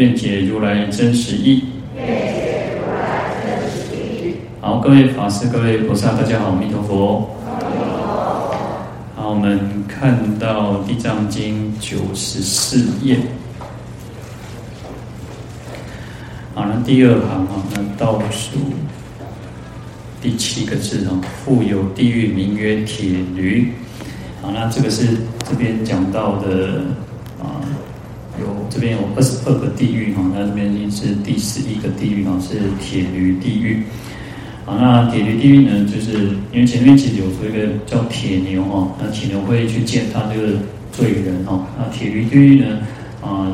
愿解如来真实义。好，各位法师、各位菩萨，大家好，阿弥陀佛。好，我们看到《地藏经》九十四页。好，那第二行啊，那倒数第七个字啊，复有地狱名曰铁驴。好，那这个是这边讲到的。这边有二十二个地狱哈，那这边是第十一个地狱哈，是铁驴地狱。好，那铁驴地狱呢，就是因为前面其实有说一个叫铁牛哈，那铁牛会去见他这个罪人哈。那铁驴地狱呢，啊，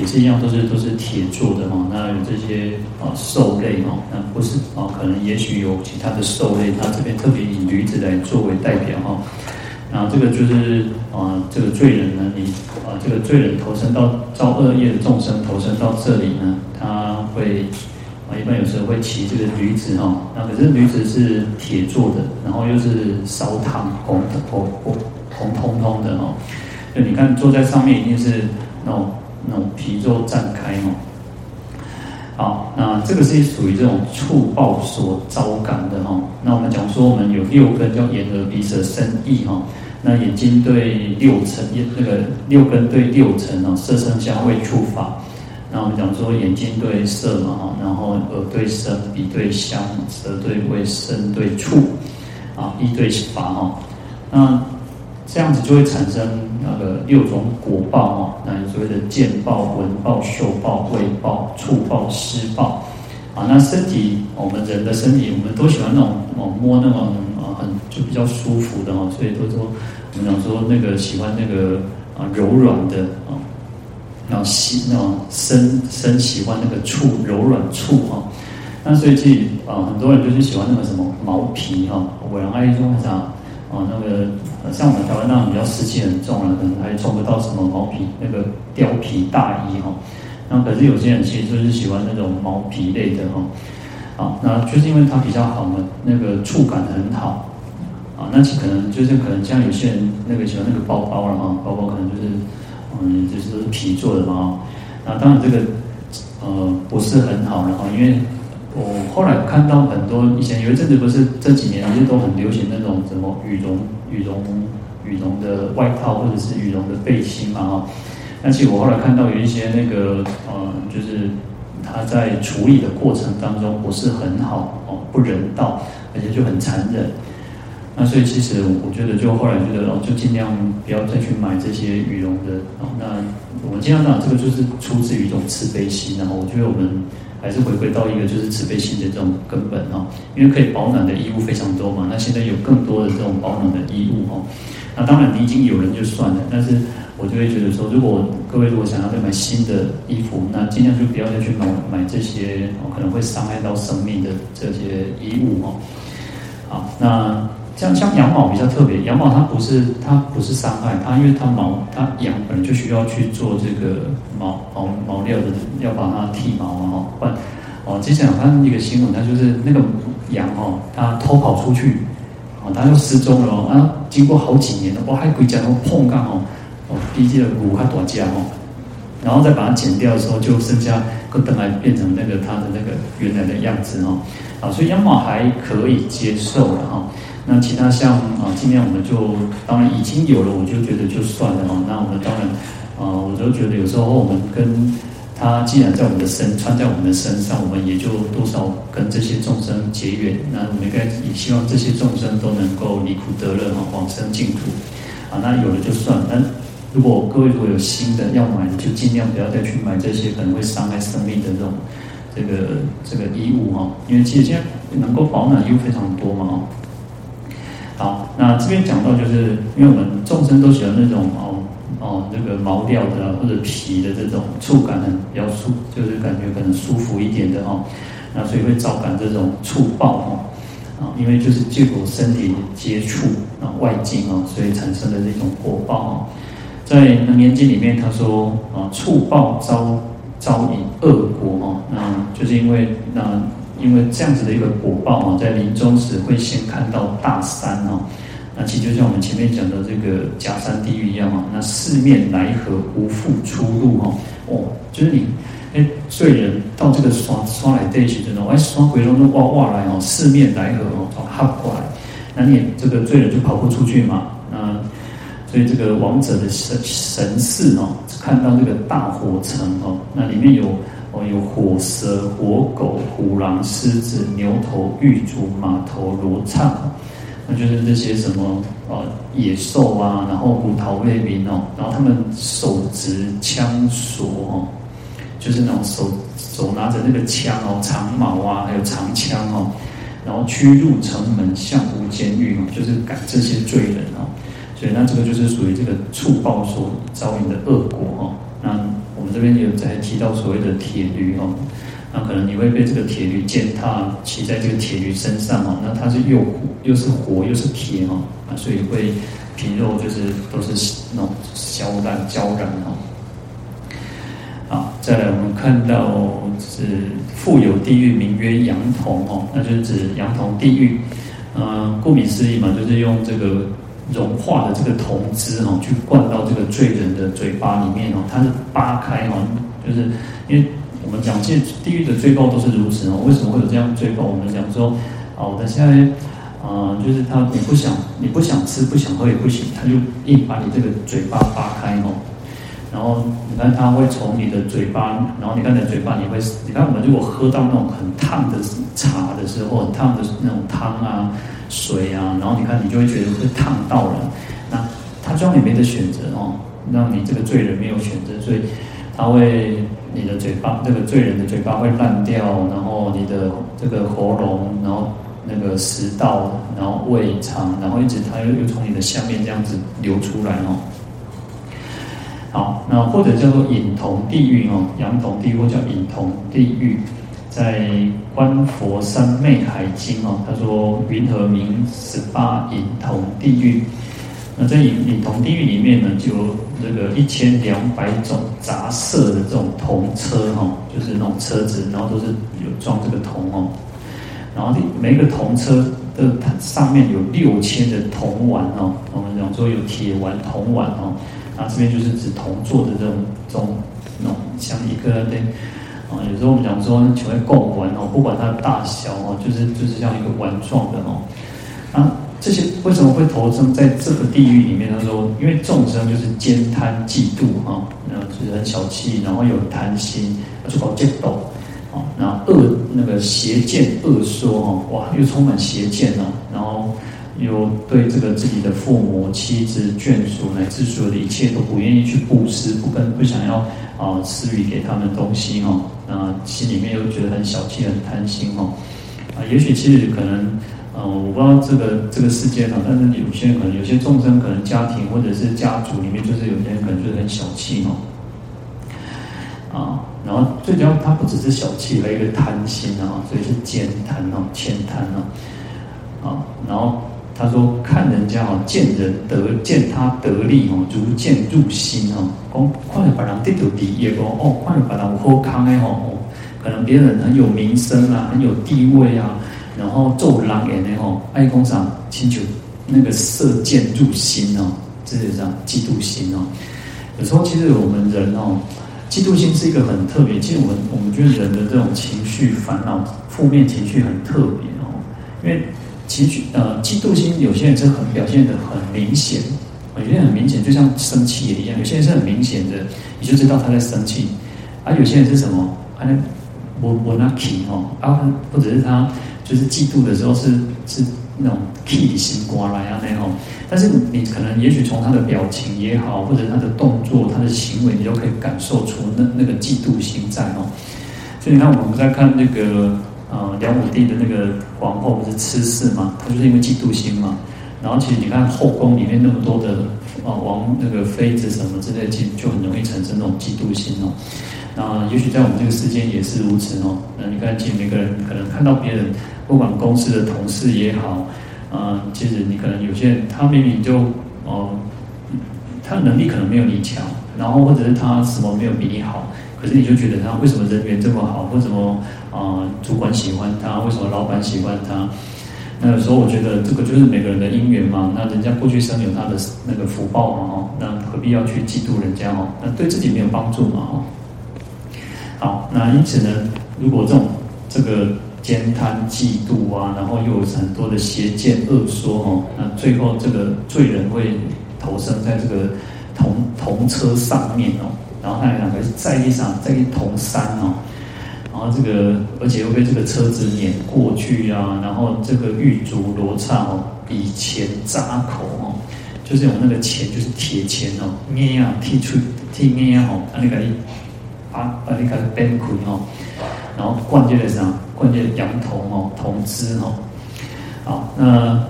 也是一样，都是都是铁做的哈。那有这些啊兽类哈，那不是啊，可能也许有其他的兽类，他这边特别以驴子来作为代表哈。那这个就是啊，这个罪人呢，你啊，这个罪人投生到造恶业的众生投生到这里呢，他会啊，一般有时候会骑这个驴子哈。那可是驴子是铁做的，然后又是烧烫红红红红彤彤的哈。就你看坐在上面一定是那种那种皮肉绽开哈。好，那这个是属于这种触报所招感的哈。那我们讲说，我们有六根叫眼耳鼻舌身意哈。那眼睛对六尘，那个六根对六尘啊，色声香味触法。那我们讲说，眼睛对色嘛哈，然后耳对声，鼻对香，舌对味，身对触，啊，意对法哈。那这样子就会产生那个六种果报哈。那所谓的见报、闻报、嗅报、味报、触报、识报。啊，那身体，我们人的身体，我们都喜欢那种哦摸那种。就比较舒服的哈，所以都说我们讲说那个喜欢那个啊柔软的啊，然后喜那种身身喜欢那个触柔软触哈，那所以其实啊很多人就是喜欢那个什么毛皮哈，我原来说啥啊那个像我们台湾那种比较湿气很重了，可能还穿不到什么毛皮那个貂皮大衣哈，那可是有些人其实就是喜欢那种毛皮类的哈，啊那就是因为它比较好嘛，那个触感很好。啊，那可能就是可能像有些人那个喜欢那个包包了哈，包包可能就是嗯，就是皮做的嘛。那当然这个呃不是很好的哈，因为我后来看到很多以前有一阵子不是这几年其实都很流行那种什么羽绒羽绒羽绒的外套或者是羽绒的背心嘛哈。但其实我后来看到有一些那个呃，就是他在处理的过程当中不是很好哦，不人道，而且就很残忍。那所以其实我觉得，就后来觉得哦，就尽量不要再去买这些羽绒的哦。那我们尽量讲，这个就是出自于一种慈悲心，然后我觉得我们还是回归到一个就是慈悲心的这种根本哦。因为可以保暖的衣物非常多嘛，那现在有更多的这种保暖的衣物哦。那当然你已经有人就算了，但是我就会觉得说，如果各位如果想要再买新的衣服，那尽量就不要再去买买这些哦，可能会伤害到生命的这些衣物哦。好，那。像像羊毛比较特别，羊毛它不是它不是伤害它，因为它毛它羊本来就需要去做这个毛毛毛料的，要把它剃毛嘛哈。不然哦，之前我看一个新闻，它就是那个羊哦，它偷跑出去，哦，它就失踪了哦，啊，经过好几年了，哇，还回家都碰刚好哦，毕竟骨还多家哦，然后再把它剪掉的时候，就剩下个灯来变成那个它的那个原来的样子哦，啊，所以羊毛还可以接受的哈。那其他像啊，今天我们就当然已经有了，我就觉得就算了哦。那我们当然啊，我就觉得有时候我们跟他既然在我们的身穿在我们的身上，我们也就多少跟这些众生结缘。那我们应该也希望这些众生都能够离苦得乐哈，往生净土啊。那有了就算了。那如果各位如果有新的要买的，就尽量不要再去买这些可能会伤害生命的这种这个这个衣物哈。因为其实现在能够保暖的衣物非常多嘛。好，那这边讲到，就是因为我们众生都喜欢那种哦哦那个毛料的或者皮的这种触感很比较舒，就是感觉可能舒服一点的哦，那所以会招感这种触报哦，啊，因为就是借由身体接触啊外境哦，所以产生的这种果报哦，在《楞严经》里面他说啊，触报招招引恶果哦，那就是因为那因为这样子的一个果报哦，在临终时会先看到大山哦。那其实就像我们前面讲的这个假山地狱一样啊，那四面来合，无复出路哈。哦，就是你，哎，罪人到这个刷刷来对去，真的，哎，刷回龙中哇哇来哦，四面来合哦，哈过来，那你这个罪人就跑不出去嘛。那所以这个亡者的神神识哦，看到这个大火城哦，那里面有哦有火蛇、火狗、虎狼、狮子、牛头、玉足、马头、罗刹。那就是这些什么呃野兽啊，然后虎头类兵哦，然后他们手执枪索哦，就是那种手手拿着那个枪哦，长矛啊，还有长枪哦，然后驱入城门，向无监狱哦，就是赶这些罪人哦，所以那这个就是属于这个触报所招引的恶果哦。那们这边有在提到所谓的铁驴哦。那可能你会被这个铁驴践踏，骑在这个铁驴身上哦。那它是又又是火又是铁哦，啊，所以会皮肉就是都是那种焦烂焦燃哦。好，再来我们看到是富有地狱，名曰烊铜哦，那就是指烊铜地狱。嗯，顾名思义嘛，就是用这个融化的这个铜汁哦，去灌到这个罪人的嘴巴里面哦，它是扒开哦，就是因为。我们讲，这地狱的罪报都是如此哦。为什么会有这样罪报？我们讲说，哦，但现在，啊、就是他，你不想，你不想吃，不想喝也不行，他就硬把你这个嘴巴扒开哦。然后你看，他会从你的嘴巴，然后你看你的嘴巴，你会，你看我们如果喝到那种很烫的茶的时候，很烫的那种汤啊、水啊，然后你看你就会觉得会烫到了。那他就让你没得选择哦，让你这个罪人没有选择，所以他会。你的嘴巴，这个罪人的嘴巴会烂掉，然后你的这个喉咙，然后那个食道，然后胃肠，然后一直它又又从你的下面这样子流出来哦。好，那或者叫做引铜地狱哦，烊铜地狱或叫引铜地狱，在《观佛三昧海经》哦，他说云何名十八引铜地狱？那在引引铜地狱里面呢，就这个一千两百种杂色的这种铜车哈，就是那种车子，然后都是有装这个铜哦。然后每个铜车的它上面有六千的铜丸哦，我们讲说有铁丸、铜丸哦。那这边就是指铜做的这种这种那种像一个对啊，有时候我们讲说球会共丸哦，不管它的大小哦，就是就是像一个丸状的哦，啊。这些为什么会投生在这个地狱里面？他说，因为众生就是慳贪嫉妒哈，然后就是很小气，然后有贪心，就搞嫉妒，啊，然后恶那个邪见恶说哈，哇，又充满邪见哦，然后有对这个自己的父母、妻子、眷属乃至所有的一切都不愿意去布施，不跟不想要啊施予给他们东西哈，那心里面又觉得很小气、很贪心哈，啊，也许其实可能。嗯，我不知道这个这个世界上，但是有些人可能有些众生可能家庭或者是家族里面，就是有些人可能就是很小气哦，啊，然后最主要他不只是小气，还有一个贪心啊，所以是慳贪哦，慳贪哦，啊，然后他说看人家哦，见人得见他得利哦，如见入心哦，讲看了别人得到利益哦，哦，看了别人喝康的哦，可能别人很有名声啊，很有地位啊。然后做人言的吼，爱工厂请求那个射箭入心哦，这是这样嫉妒心哦。有时候其实我们人哦，嫉妒心是一个很特别。其实我们我们觉得人的这种情绪烦恼、负面情绪很特别哦。因为其实呃，嫉妒心有些人是很表现得很明显，有些人很明显，就像生气也一样。有些人是很明显的，你就知道他在生气。而有些人是什么？啊，我我那气哦，啊，或者是他。就是嫉妒的时候是是那种气心刮来啊那种，但是你可能也许从他的表情也好，或者他的动作、他的行为，你都可以感受出那那个嫉妒心在哦。所以你看我们在看那个呃梁武帝的那个皇后不是痴氏嘛，她就是因为嫉妒心嘛，然后其实你看后宫里面那么多的啊王那个妃子什么之类，其实就很容易产生那种嫉妒心哦。那也许在我们这个世间也是如此哦。那你看，其实每个人可能看到别人，不管公司的同事也好，啊，其实你可能有些人他明明就哦，他的能力可能没有你强，然后或者是他什么没有比你好，可是你就觉得他为什么人缘这么好，为什么啊主管喜欢他，为什么老板喜欢他？那有时候我觉得这个就是每个人的因缘嘛，那人家过去生有他的那个福报嘛，哈，那何必要去嫉妒人家哦？那对自己没有帮助嘛，哈。好，那因此呢，如果这种这个慳贪嫉妒啊，然后又有很多的邪见恶说哈，那最后这个罪人会投生在这个同同车上面哦，然后他两个在地上，在铜山哦。然后这个，而且又被这个车子碾过去啊！然后这个玉竹罗刹哦，以钱扎口哦，就是用那个钱，就是铁钱哦，捏啊，剔出剔捏哦，啊那个啊啊那个崩溃哦，然后灌进来啥？灌进羊头哦，铜汁哦。好，那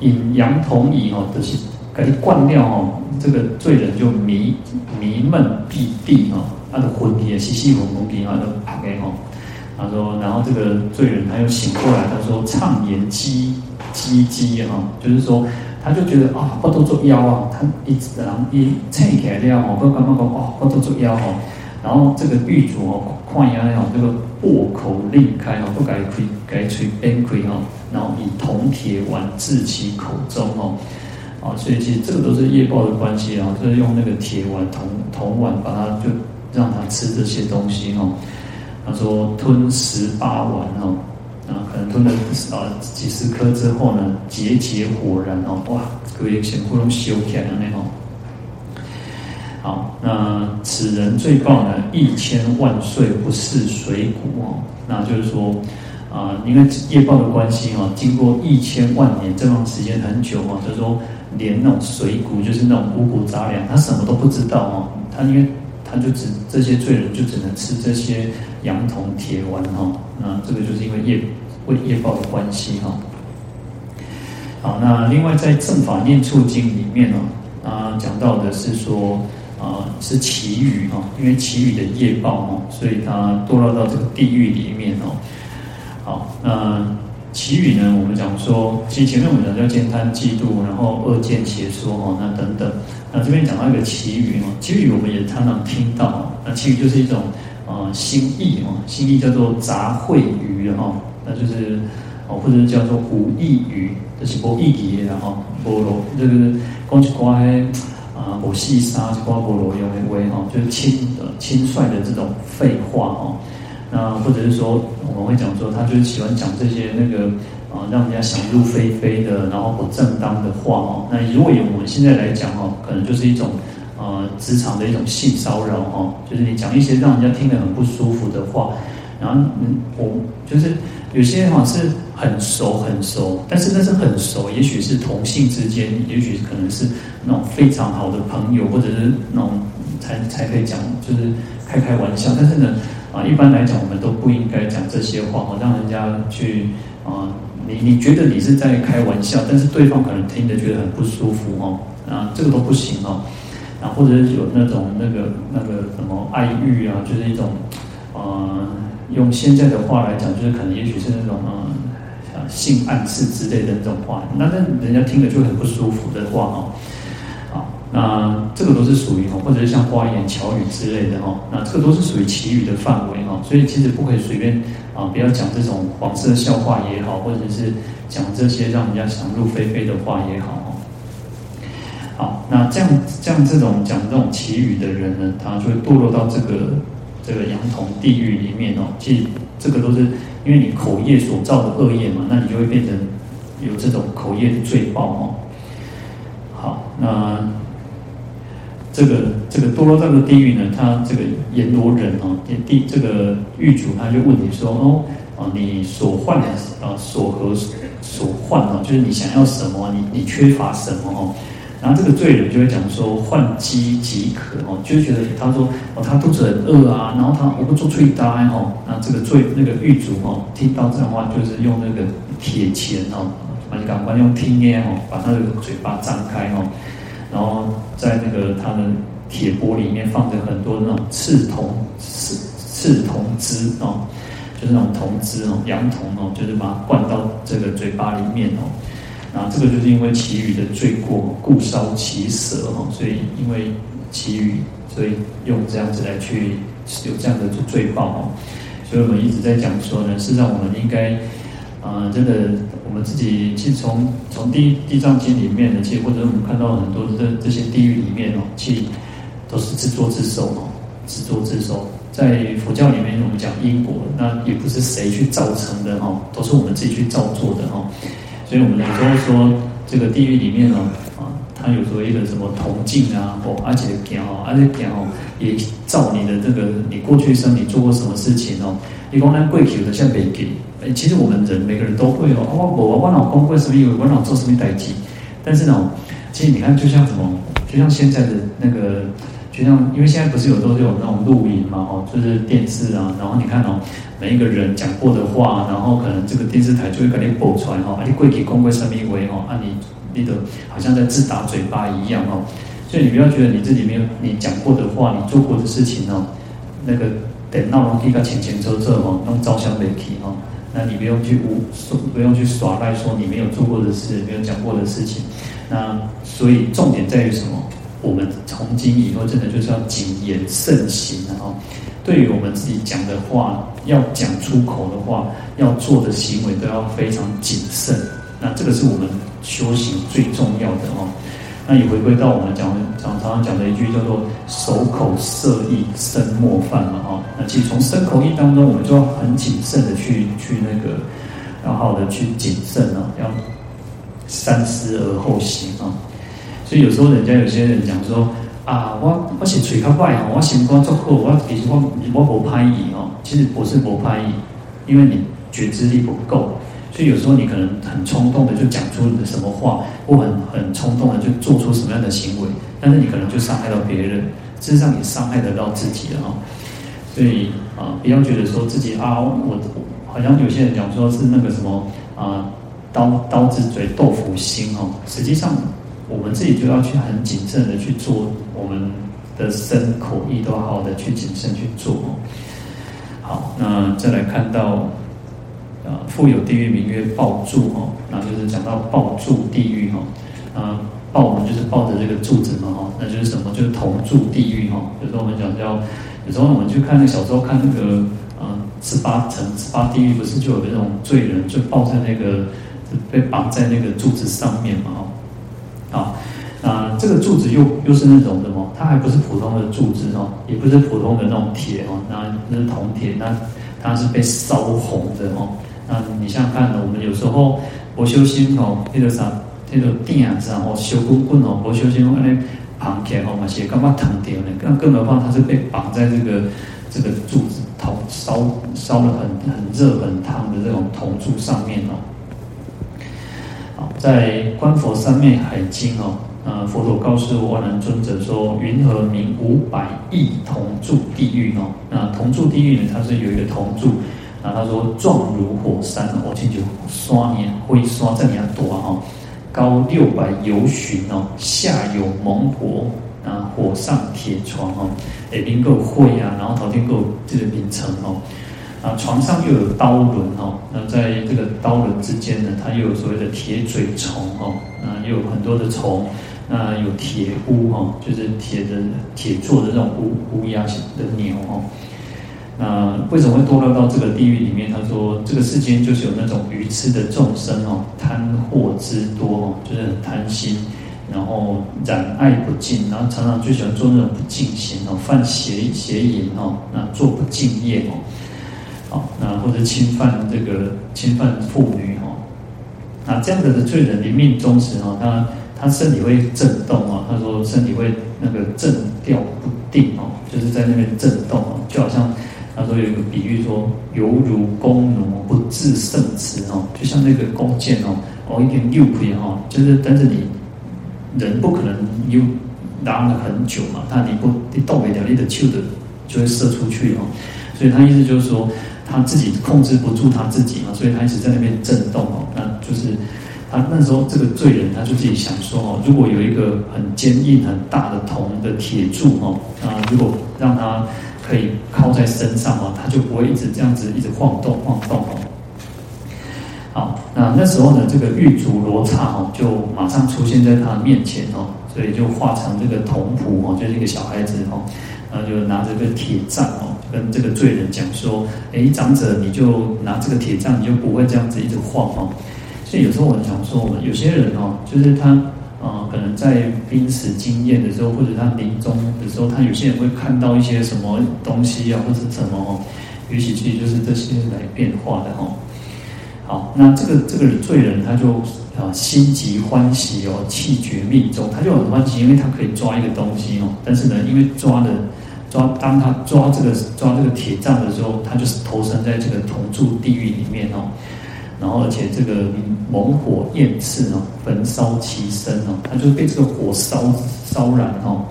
引羊铜饮哦，就是给你灌掉哦，这个罪人就迷迷闷闭地哦。他的魂也稀稀蒙蒙的，他都拍给吼。他说，然后这个罪人他又醒过来，他说畅言激激激哈，就是说，他就觉得啊，我都做妖啊，他一直然后一撑起来了吼，都刚刚讲哦，我都做妖吼。然后这个狱主哦，看一下那种这个破口令开哦，不改开改吹边开哦，然后以铜铁丸置其口中哦，啊，所以其实这个都是业报的关系啊，就是用那个铁碗铜铜碗把它就。让它吃这些东西哦，他说吞十八碗哦，啊，可能吞了啊几十颗之后呢，节节火燃哦，哇，各位先不用修起来了那种。好，那此人最棒呢，一千万岁不似水谷哦，那就是说啊，因为业报的关系哦，经过一千万年这段时间很久哦，就是说连那种水谷，就是那种五谷杂粮，他什么都不知道哦，他因为。他就只这些罪人就只能吃这些羊铜铁丸哈，那这个就是因为业为业报的关系哈。好，那另外在《正法念处经》里面哦，啊讲到的是说啊是綺语哈，因为綺语的业报哦，所以他堕落到这个地狱里面哦。好，那。綺语呢？我们讲说，其实前面我们讲叫慳贪嫉妒，然后恶见邪说哦，那等等。那这边讲到一个綺语哦，綺语我们也常常听到。那綺语就是一种呃心意哦，心意叫做杂秽语哈，那就是哦，或者是叫做无义语，就是无意义的哈，无罗这个讲一寡啊，无细沙一寡无罗用的话哈，就是轻呃轻率的这种废话哦。那或者是说，我们会讲说，他就是喜欢讲这些那个啊，让人家想入非非的，然后不正当的话哦。那如果以我们现在来讲哦，可能就是一种呃职场的一种性骚扰哦，就是你讲一些让人家听得很不舒服的话，然后嗯，我就是有些哈是很熟很熟，但是那是很熟，也许是同性之间，也许可能是那种非常好的朋友，或者是那种才才可以讲，就是开开玩笑，但是呢。啊，一般来讲，我们都不应该讲这些话哦，让人家去啊，你你觉得你是在开玩笑，但是对方可能听着觉得很不舒服哦，啊，这个都不行哦，啊，或者是有那种那个那个什么爱欲啊，就是一种啊，用现在的话来讲，就是可能也许是那种啊，性暗示之类的那种话，那那人家听了就很不舒服的话哦。那这个都是属于哈，或者是像花言巧语之类的哈，那这个都是属于祈语的范围哈，所以其实不可以随便啊，不要讲这种黄色笑话也好，或者是讲这些让人家想入非非的话也好。好，那这样这样这种讲这种祈语的人呢，他就会堕落到这个这个羊童地狱里面哦。其实这个都是因为你口业所造的恶业嘛，那你就会变成有这种口业的罪报哦。好，那。这个这个堕落这个地狱呢，他这个阎罗人哦，地这个狱主他就问你说哦，啊，你所患的啊所和所患哦，就是你想要什么，你你缺乏什么哦？然后这个罪人就会讲说，患饥即渴哦，就觉得他说哦，他肚子很饿啊，然后他我不做最大哦，那这个罪那个狱主哦，听到这样的话，就是用那个铁钳哦，我们赶快用听音哦，把他的嘴巴张开哦，然后在那个他的铁钵里面放着很多那种赤铜赤赤铜汁哦，就是那种铜汁哦，羊铜哦，就是把它灌到这个嘴巴里面哦。那这个就是因为其余的罪过，故烧其舌哈，所以因为其余，所以用这样子来去有这样的罪报哈。所以我们一直在讲说呢，事实上我们应该，啊、呃，真的我们自己去从从地地藏经里面呢，其实或者我们看到很多的这这些地狱里面哦，其实都是自作自受哦，自作自受。在佛教里面，我们讲因果，那也不是谁去造成的哈，都是我们自己去造作的哈。所以，我们有时候说，这个地狱里面呢，啊，它有时候一个什么铜镜啊，哦，而且讲哦，而且讲哦，也照你的这个你过去生你做过什么事情哦。你光那跪求的像没给，其实我们人每个人都会哦。我我我老公为什么以为我老做什么代志？但是呢，其实你看，就像什么，就像现在的那个，就像因为现在不是有都是有那种录影嘛，哦，就是电视啊，然后你看哦。每一个人讲过的话，然后可能这个电视台就会给你播出来哈，啊，你跪给公会上面为哈，啊你你的好像在自打嘴巴一样哦，所以你不要觉得你自己没有你讲过的话，你做过的事情哦，那个等闹容易个前前车车哈，弄照相媒体哈，那你不用去无不用去耍赖说你没有做过的事，没有讲过的事情，那所以重点在于什么？我们从今以后真的就是要谨言慎行啊。对于我们自己讲的话，要讲出口的话，要做的行为都要非常谨慎。那这个是我们修行最重要的哦。那也回归到我们讲常常讲的一句叫做“守口摄意，身莫犯”嘛哈。那其实从身口意当中，我们就要很谨慎的去去那个，要好的去谨慎啊，要三思而后行啊。所以有时候人家有些人讲说。啊，我我是嘴较坏吼，我心肝足好，我其实我我无拍意哦，其实不是无歹意，因为你觉知力不够，所以有时候你可能很冲动的就讲出什么话，或很很冲动的就做出什么样的行为，但是你可能就伤害到别人，事实上也伤害得到自己了哈。所以啊，不要觉得说自己啊，我好像有些人讲说是那个什么啊，刀刀子嘴豆腐心哦，实际上。我们自己就要去很谨慎的去做，我们的身口意都好好的去谨慎去做哦。好，那再来看到，啊，复有地狱名曰抱柱哦，那就是讲到抱柱地狱哈，啊，抱我们就是抱着这个柱子嘛哈，那就是什么？就是铜柱地狱哈。有时候我们讲叫，有时候我们去看那小时候看那个，啊，十八层十八地狱不是就有那种罪人就抱在那个被绑在那个柱子上面嘛哈。啊，那这个柱子又又是那种什么？它还不是普通的柱子哦，也不是普通的那种铁哦，那那是铜铁，那它是被烧红的哦。那你想想看呢，我们有时候不修心哦，那个啥，那个电啊，然后修棍棍哦，不修心哦，那绑起来哦，嘛是干嘛疼掉呢？更更何况它是被绑在这个这个柱子头烧烧的很很热很烫的这种铜柱上面哦。好在《观佛三昧海经》哦，呃，佛陀告诉阿难尊者说：“云何名五百亿同住地狱哦？那同住地狱呢？它是有一个铜柱，啊，他说壮如火山，我亲就刷年灰刷这样多哈，高六百由旬哦，下有猛火，啊，火上铁床哦，下边够灰啊，然后头顶够这个名称哦。”啊，床上又有刀轮哦，那在这个刀轮之间呢，它又有所谓的铁嘴虫哦，那又有很多的虫，那有铁乌哦，就是铁的铁做的这种乌乌鸦的鸟哦。那为什么会堕落到这个地狱里面？他说，这个世间就是有那种愚痴的众生哦，贪货之多哦，就是很贪心，然后染爱不净，然后常常最喜欢做那种不敬行哦，犯邪邪淫哦，那做不敬业哦。好，那或者侵犯这个侵犯妇女哈，那这样子的罪人临命终时哈，他他身体会震动哦，他说身体会那个震调不定哦，就是在那边震动哦，就好像他说有一个比喻说，犹如弓弩不自胜持哦，就像那个弓箭哦，哦一点六倍哈，就是但是你人不可能又拉了很久嘛，但你不你动不了，你的球的就会射出去哦，所以他意思就是说。他自己控制不住他自己嘛，所以他一直在那边震动哦，那就是他那时候这个罪人他就自己想说哦，如果有一个很坚硬很大的铜的铁柱哦，啊，如果让他可以靠在身上哦，他就不会一直这样子一直晃动晃动哦。好，那那时候呢，这个狱卒罗刹哦，就马上出现在他的面前哦，所以就化成这个童仆哦，就是一个小孩子哦，然后就拿着个铁杖哦。跟这个罪人讲说：“哎，长者，你就拿这个铁杖，你就不会这样子一直晃哦。”所以有时候我想说，有些人哦，就是他呃，可能在濒死经验的时候，或者他临终的时候，他有些人会看到一些什么东西啊，或者什么哦，也许其实就是这些来变化的哦。好，那这个这个罪人他就啊心急欢喜哦，气绝命终，他就很欢喜，因为他可以抓一个东西哦。但是呢，因为抓的。抓，当他抓这个抓这个铁杖的时候，他就是投身在这个铜柱地狱里面哦。然后，而且这个猛火焰炽哦，焚烧其身哦，他就被这个火烧烧燃哦。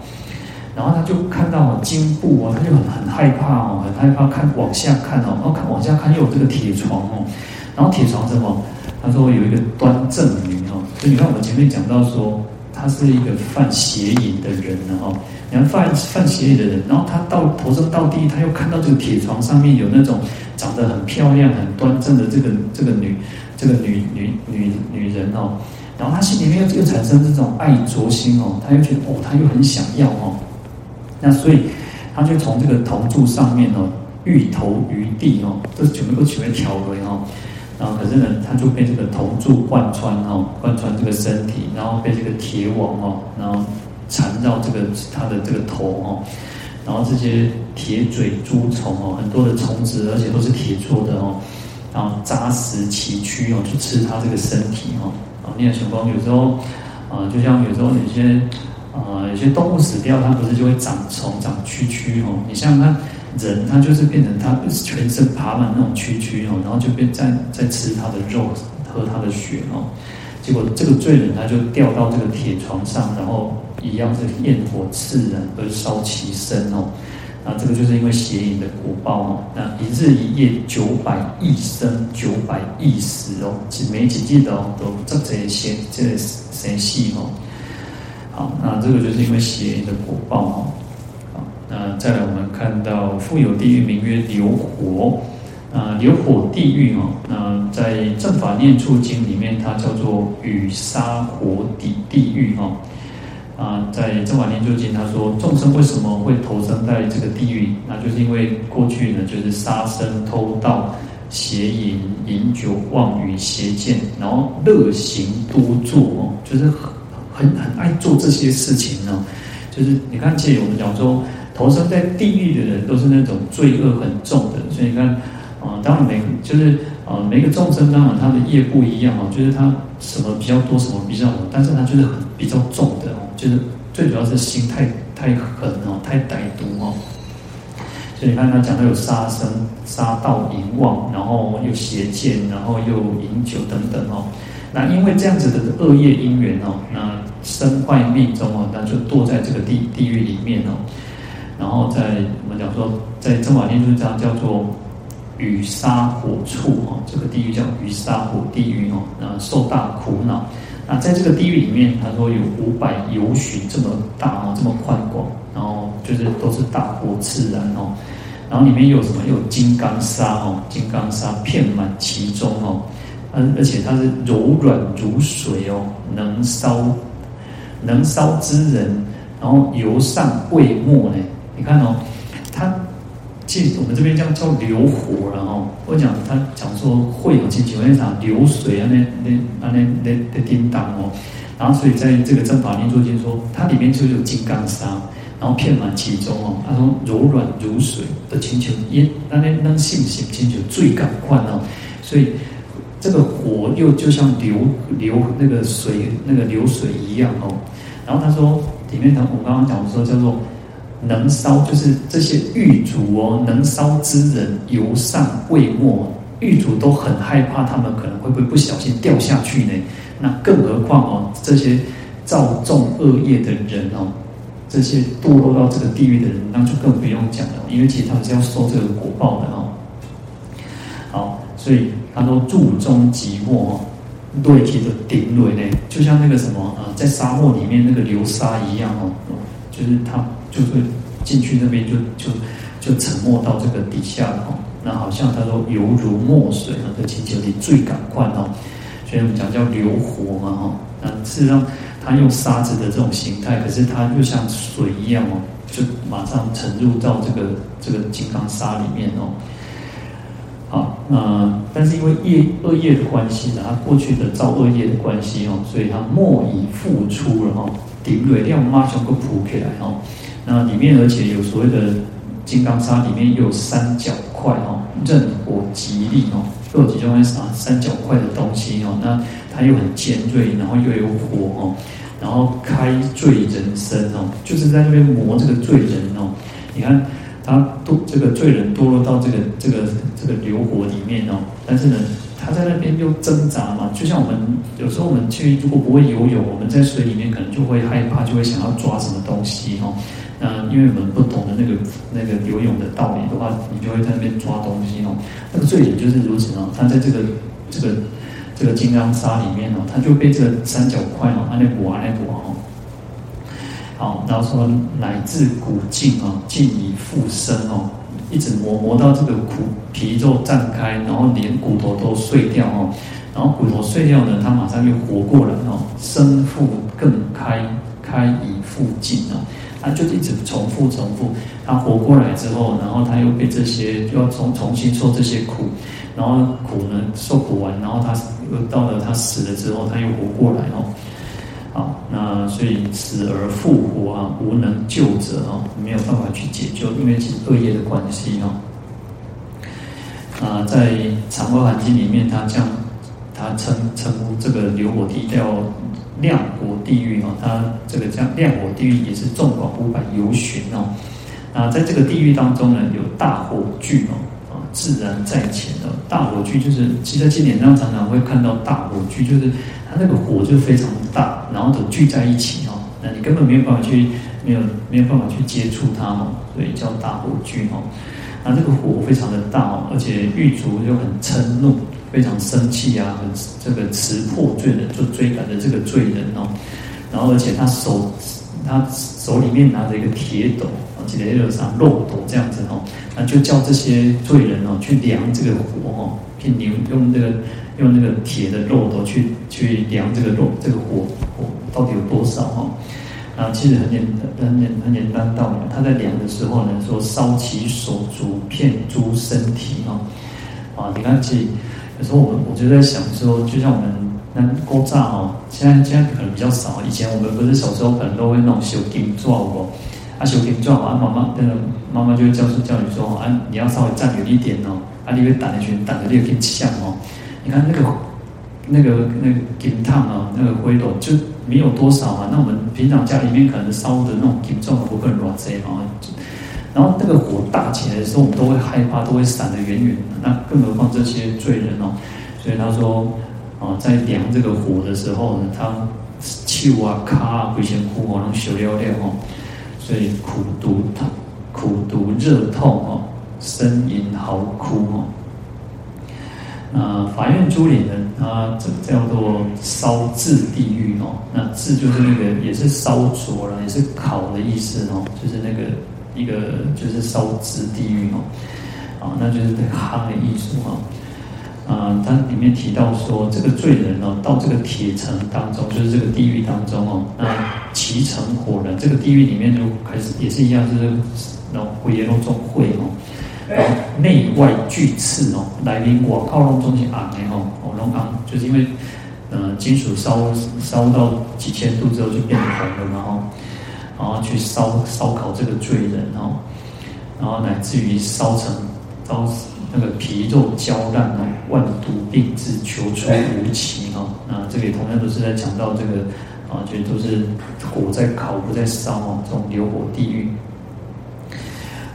然后他就看到金布哦，他就很很害怕哦，很害怕看往下看哦，然后看往下看又有这个铁床哦。然后铁床什么？他说有一个端正女哦。所以你看我们前面讲到说，他是一个犯邪淫的人呢哦。你看犯犯邪淫的人，然后他到投生到地狱，他又看到这个铁床上面有那种长得很漂亮、很端正的这个这个女这个女女女女人哦，然后他心里面又又产生这种爱着心哦，他又觉得哦，他又很想要哦，那所以他就从这个铜柱上面哦，欲投于地哦，这全部都全部挑回哦，然后可是呢，他就被这个铜柱贯穿哦，贯穿这个身体，然后被这个铁网哦，然后。缠绕这个他的这个头哦，然后这些铁嘴诸虫哦，很多的虫子，而且都是铁做的哦，然后扎实崎岖哦，去吃它这个身体哦。啊，念雄光有时候啊，就像有时候有些啊，有些动物死掉，它不是就会长虫、长蛆蛆哦？你像它人，它就是变成它全身爬满那种蛆蛆哦，然后就变在在吃它的肉，喝它的血哦。结果这个罪人他就掉到这个铁床上，然后。一样是焰火炽燃而烧其身哦，那这个就是因为邪淫的果报哦。那一日一夜九百亿生，九百亿死哦，几每几季的哦都这这些这些戏哦。好，那这个就是因为邪淫的果报哦。好，那再来我们看到富有地狱名曰流火，啊，流火地狱哦。那在《正法念处经》里面，它叫做雨沙火底地狱哦。啊，在《正法念处经》他说，众生为什么会投生在这个地狱？那就是因为过去呢，就是杀生、偷盗、邪淫、饮酒、妄语、邪见，然后乐行多作哦，就是很很很爱做这些事情呢。就是你看，其实我们讲说，投生在地狱的人都是那种罪恶很重的，所以你看，啊，当然每就是啊，每个众生当然他的业不一样哦，就是他什么比较多，什么比较，但是他就是很比较重的哦。就是最主要是心太太狠哦，太歹毒哦。所以你看他讲他有杀生、杀盗、淫妄，然后又邪见，然后又饮酒等等哦。那因为这样子的恶业因缘哦，那身坏命中哦，那就堕在这个地地狱里面哦。然后在我们讲说，在正法念处这样叫做雨沙火处哦，这个地狱叫雨沙火地狱哦，那受大苦恼。那在这个地狱里面，他说有五百由旬这么大哦，这么宽广，然后就是都是大火炽燃哦，然后里面有什么？有金刚砂哦，金刚砂遍满其中哦，而而且它是柔软如水哦，能烧能烧之人，然后由上未没呢。你看哦，其实我们这边叫叫流火然后，我讲他讲说会有进去，为啥流水啊？那那那那那那叮当哦，然后所以在这个正法念处经说，它里面就有金刚砂，然后片满其中哦。他说柔软如水的请求，因那那那信心请求最感快哦，所以这个火又就像流流那个水那个流水一样哦。然后他说里面他我刚刚讲说叫做。能烧就是这些狱卒哦，能烧之人由上未没，狱卒都很害怕，他们可能会不会不小心掉下去呢？那更何况哦，这些造众恶业的人哦，这些堕落到这个地狱的人，那就更不用讲了，因为其实他们是要受这个果报的哦。好，所以他说住中寂寞哦，对其的顶垒呢，就像那个什么啊，在沙漠里面那个流沙一样哦，就是他就会进去那边就就就沉没到这个底下了哦，那好像他说犹如墨水啊，这请求你最赶快哦，所以我们讲叫流火嘛哈，那事实上它用沙子的这种形态，可是它又像水一样哦。就马上沉入到这个这个金刚砂里面哦。好，那但是因为业恶业的关系呢，他过去的造恶业的关系哦，所以他莫以复出了哦。顶蕊量马上就铺起来哦。那里面而且有所谓的金刚砂里面又有三角块哦，任火极利哦，又有几种啥三角块的东西哦。那它又很尖锐，然后又有火哦。然后开罪人身哦，就是在那边磨这个罪人哦。你看他堕这个罪人堕落到这个这个这个流火里面哦，但是呢，他在那边又挣扎嘛。就像我们有时候我们去如果不会游泳，我们在水里面可能就会害怕，就会想要抓什么东西哦。那因为我们不懂得那个那个游泳的道理的话，你就会在那边抓东西哦。那个醉人就是如此哦，他在这个这个。这个金刚砂里面哦，它就被这个三角块哦，按那磨按那磨哦，好，然后说乃至古尽哦，尽以复生哦，一直磨磨到这个骨皮肉绽开，然后连骨头都碎掉哦，然后骨头碎掉呢，它马上又活过来哦，生复更开，开以复尽哦，他就一直重复重复，他活过来之后，然后他又被这些又要重重新受这些苦。然后苦呢，受苦完，然后他又到了他死了之后，他又活过来哦。好，那所以死而复活啊，无能救者哦，没有办法去解救，因为是恶业的关系哦。啊，在《长阿含经》里面，他这样，他称称呼这个流火地叫亮火地狱哦，他这个叫亮火地狱也是纵广五百由旬哦。那在这个地狱当中呢，有大火炬哦。啊自然在前的大火炬，就是其实在经典上常常会看到大火炬，就是它那个火就非常大，然后都聚在一起哦，那你根本没有办法去，没有没有办法去接触它哦，所以叫大火炬哦。那这个火非常的大哦，而且狱卒又很嗔怒，非常生气啊，很这个持破罪人就追赶的这个罪人哦，然后而且他手他手里面拿着一个铁斗啊。记得有啥漏斗这样子哦，那就叫这些罪人哦去量这个火哦，去牛用这个用那个铁的漏斗去去量这个漏这个火火到底有多少哈？啊，其实很简单很简很简单道理，他在量的时候呢，说烧其手足遍诸身体哈。啊，你看其有时候我我就在想说，就像我们那锅炸哦，现在现在可能比较少，以前我们不是小时候可能都会那种修金做哦。啊，修平状啊，妈妈那个妈妈就会教书教你说啊，你要稍微站远一点哦，啊，你会挡一群挡着那个金像哦。你看那个那个那个金烫啊，那个灰斗就没有多少啊。那我们平常家里面可能烧的那种金状不会乱这啊。然后那个火大起来的时候，我们都会害怕，都会闪得远远的。那更何况这些罪人哦。所以他说啊，在量这个火的时候呢，他气啊、脚啊、规身躯哦，能烧了了哦。所以苦毒痛，苦毒热痛哦，呻吟嚎哭哦。那法苑珠林呢？他这叫做烧炙地狱哦。那炙就是那个也是烧灼了，也是烤的意思哦。就是那个一个就是烧炙地狱哦。啊，那就是这个夯的艺术哦。啊，它里面提到说，这个罪人哦，到这个铁城当中，就是这个地狱当中哦，那其成火人，这个地狱里面就开始也是一样，就是那种灰烟那种灰哦，然后内外俱赤哦，来临我靠拢中间昂的哦，哦拢昂，就是因为呃金属烧烧到几千度之后就变红了嘛哈，然后去烧烧烤这个罪人哦，然后乃至于烧成烧。那个皮肉焦烂哦，万毒病滞，求出无期哦。那这个也同样都是在讲到这个啊，就都是火在烤，不在烧哦，这种流火地狱。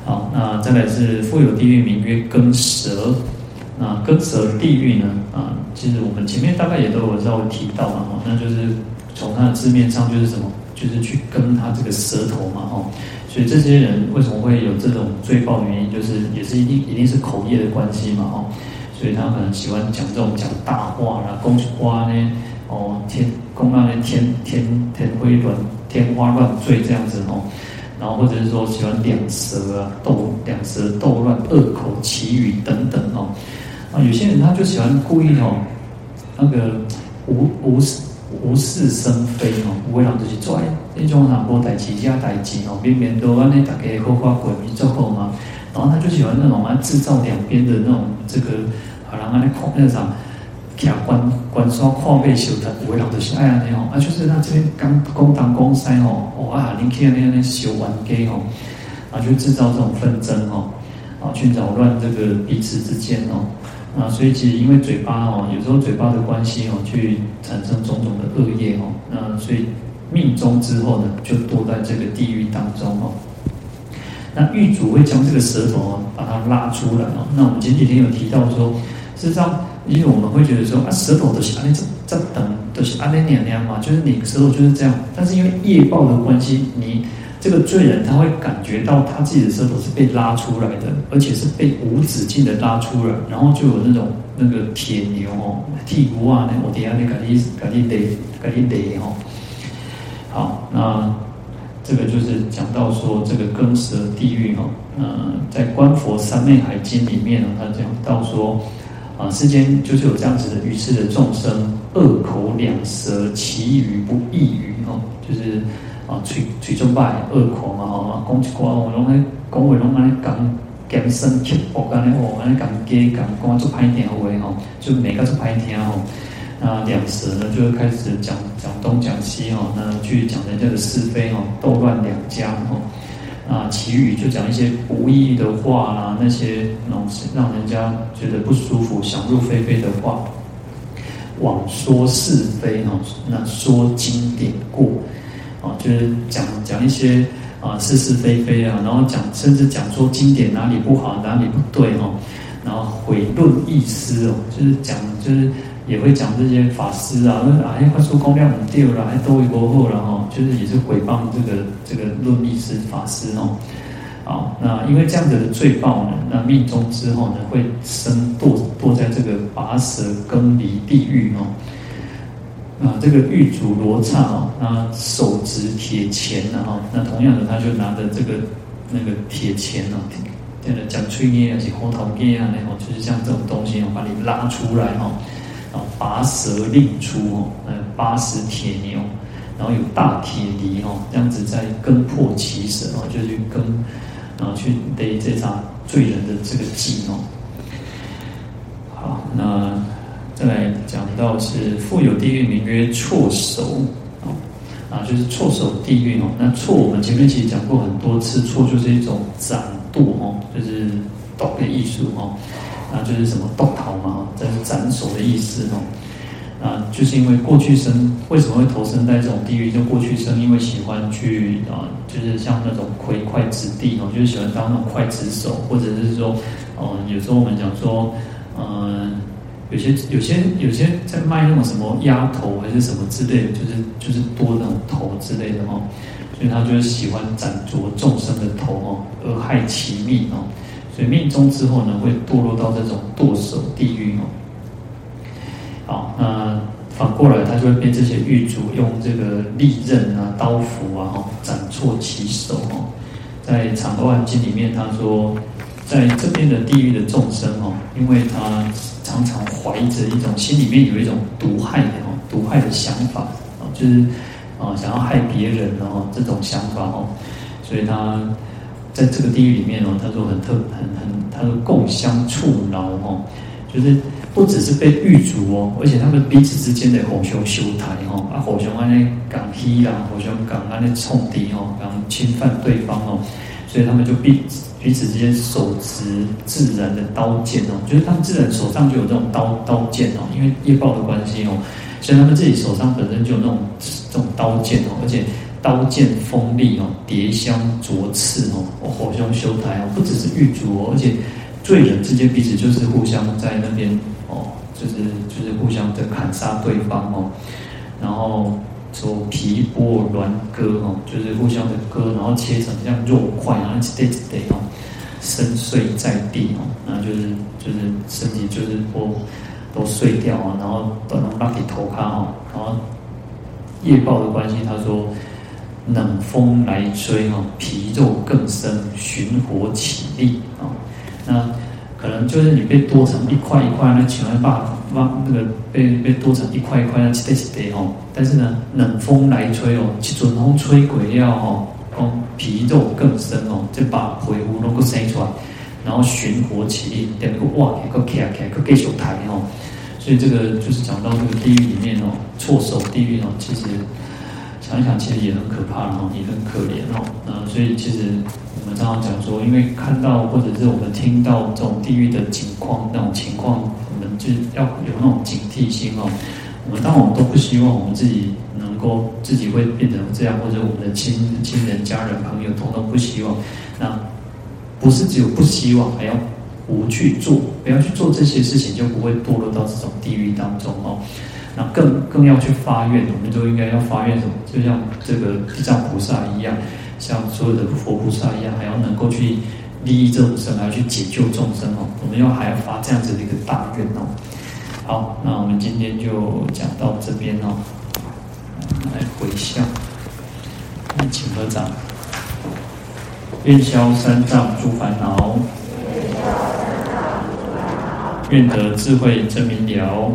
好，那再来是富有地狱，名曰羹舌。那羹舌地狱呢？啊，其实我们前面大概也都有稍微提到嘛哈，那就是从它的字面上就是什么，就是去跟他这个舌头嘛哈。所以这些人为什么会有这种罪报原因，就是也是一定一定是口业的关系嘛，哦，所以他可能喜欢讲这种讲大话啦，讲花呢，哦天，讲那呢天天天灰乱天花乱坠这样子哦，然后或者是说喜欢两舌啊斗两舌斗乱恶口綺语等等哦，啊有些人他就喜欢故意哦，那个无无无事生非哦，有的人就是拽，那种人无代志加代志哦，明明都安尼大家好花过比较好嘛，然后他就喜欢那种啊制造两边的那种这个，好人安尼看那啥，徛关关山看背修的，有的人就是爱安尼哦，啊就是他这边刚讲东讲西哦，哦啊，你去那那修冤家哦，啊就制造这种纷争哦，啊去扰乱这个彼此之间哦。啊，所以其实因为嘴巴哦，有时候嘴巴的关系哦，去产生种种的恶业哦。那所以命中之后呢，就堕在这个地狱当中哦。那狱主会将这个舌头哦，把它拉出来哦。那我们前几天有提到说，事实上，因为我们会觉得说啊，舌头都是安尼这这等都是安尼那样嘛，就是你舌头就是这样。但是因为业报的关系，你。这个罪人他会感觉到他自己的舌头是被拉出来的，而且是被无止境的拉出来，然后就有那种那个铁牛哦，铁牛啊，那我底下那个你个你雷个你雷哦。好，那这个就是讲到说这个羹舌地狱哦，嗯，在《观佛三昧海经》里面呢，他讲到说啊，世间就是有这样子的愚痴的众生，恶口两舌，其余不异语哦，就是。啊，嘴嘴中败恶口嘛，吼，讲一寡话拢咧讲话拢安尼讲艰深刻薄，安尼哦，安尼讲假讲讲做歹听话吼，就每个做歹听吼。那两舌呢，就开始讲讲东讲西哦，那去讲人家的是非哦，斗乱两家哦。啊，綺语就讲一些无意义的话啦，那些那种让人家觉得不舒服、想入非非的话，妄说是非哦，那说经典过。啊，就是讲讲一些啊是是非非啊，然后讲甚至讲说经典哪里不好，哪里不对哦，然后毁论义师哦，就是讲就是也会讲这些法师啊，说哎快说公量很掉了，还多一波后了哈，就是也是诽谤这个这个论义师法师哦。好，那因为这样子的罪报呢，那命中之后呢，会生堕堕在这个拔舌根离地狱哦。啊，这个狱主罗刹哦，那手执铁钳呢哈，那同样的他就拿着这个那个铁钳哦，这个讲吹叶啊，是红桃叶啊，那种就是像这种东西哦，把你拉出来哈，然后拔舌令出哦，呃，八十铁牛，然后有大铁犁哦，这样子在羹破其舌哦，就去羹，然后去逮这场罪人的这个计哦。好，那。再来讲到是富有地狱名曰错手啊，就是错手地狱哦。那错我们前面其实讲过很多次，错就是一种斩剁哦，就是剁的艺术哦。那就是什么剁头嘛，这是斩首的意思哦。啊，就是因为过去生为什么会投生在这种地狱？就过去生因为喜欢去啊，就是像那种魁刽子弟哦，就是喜欢当那种刽子手，或者是说哦，有时候我们讲说嗯。有些有些有些在卖那种什么鸭头还是什么之类的，就是就是多那种头之类的哦，所以他就是喜欢斩啄众生的头哦，而害其命哦，所以命中之后呢，会堕落到这种剁手地狱哦。好，那反过来他就会被这些狱卒用这个利刃啊、刀斧啊，哈，斩错其手哦。在《长阿含经》里面，他说，在这边的地狱的众生哦，因为他。常常怀着一种心里面有一种毒害的哦，毒害的想法哦，就是啊想要害别人哦，这种想法哦，所以他在这个地狱里面哦，他说很特很很，他说共相触恼哦，就是不只是被狱卒哦，而且他们彼此之间的火熊修台哦，啊火熊安尼讲欺啦，火熊港安尼冲敌哦，讲侵犯对方哦，所以他们就彼此。彼此之间手持自然的刀剑哦，就是他们自然手上就有这种刀刀剑哦，因为业报的关系哦，所以他们自己手上本身就有那种这种刀剑哦，而且刀剑锋利哦，叠香灼刺哦，火凶修台哦，不只是玉镯哦，而且罪人之间彼此就是互相在那边哦，就是就是互相的砍杀对方哦，然后。说皮剥卵割哦，就是互相的割，然后切成像肉块，然后一堆一堆哦，深碎在地哦，那就是就是身体就是都都碎掉啊，然后都能拉给头卡哈，然后业报的关系，他说冷风来吹哈，皮肉更生，寻火起立啊，那可能就是你被剁成一块一块，那请问爸爸爸那个被被剁成一块一块，那切得切得哦，但是呢，冷风来吹哦，一阵风吹过了哦。皮肉更深哦，就把皮肤能够生出来，然后寻活起立，点个哇，一个开开个给手抬哦。所以这个就是讲到这个地狱里面哦，措手地狱哦，其实想一想，其实也很可怕哦，也很可怜哦。那所以其实我们常常讲说，因为看到或者是我们听到这种地狱的情况，那种情况，要有那种警惕心哦。我们当然我们都不希望我们自己。能够自己会变成这样，或者我们的亲亲人、家人、朋友，统统不希望。那不是只有不希望，还要不去做，不要去做这些事情，就不会堕落到这种地狱当中哦。那更更要去发愿，我们都应该要发愿什么？就像这个地藏菩萨一样，像所有的佛菩萨一样，还要能够去利益众生，还要去解救众生哦。我们要还要发这样子的一个大愿哦。好，那我们今天就讲到这边哦。来回向，来请合掌，愿消三障诸烦恼，愿得智慧真明了，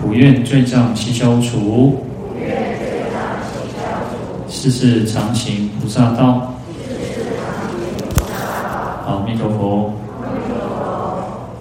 普愿罪障悉消除，世世常行菩萨道。好，弥陀佛。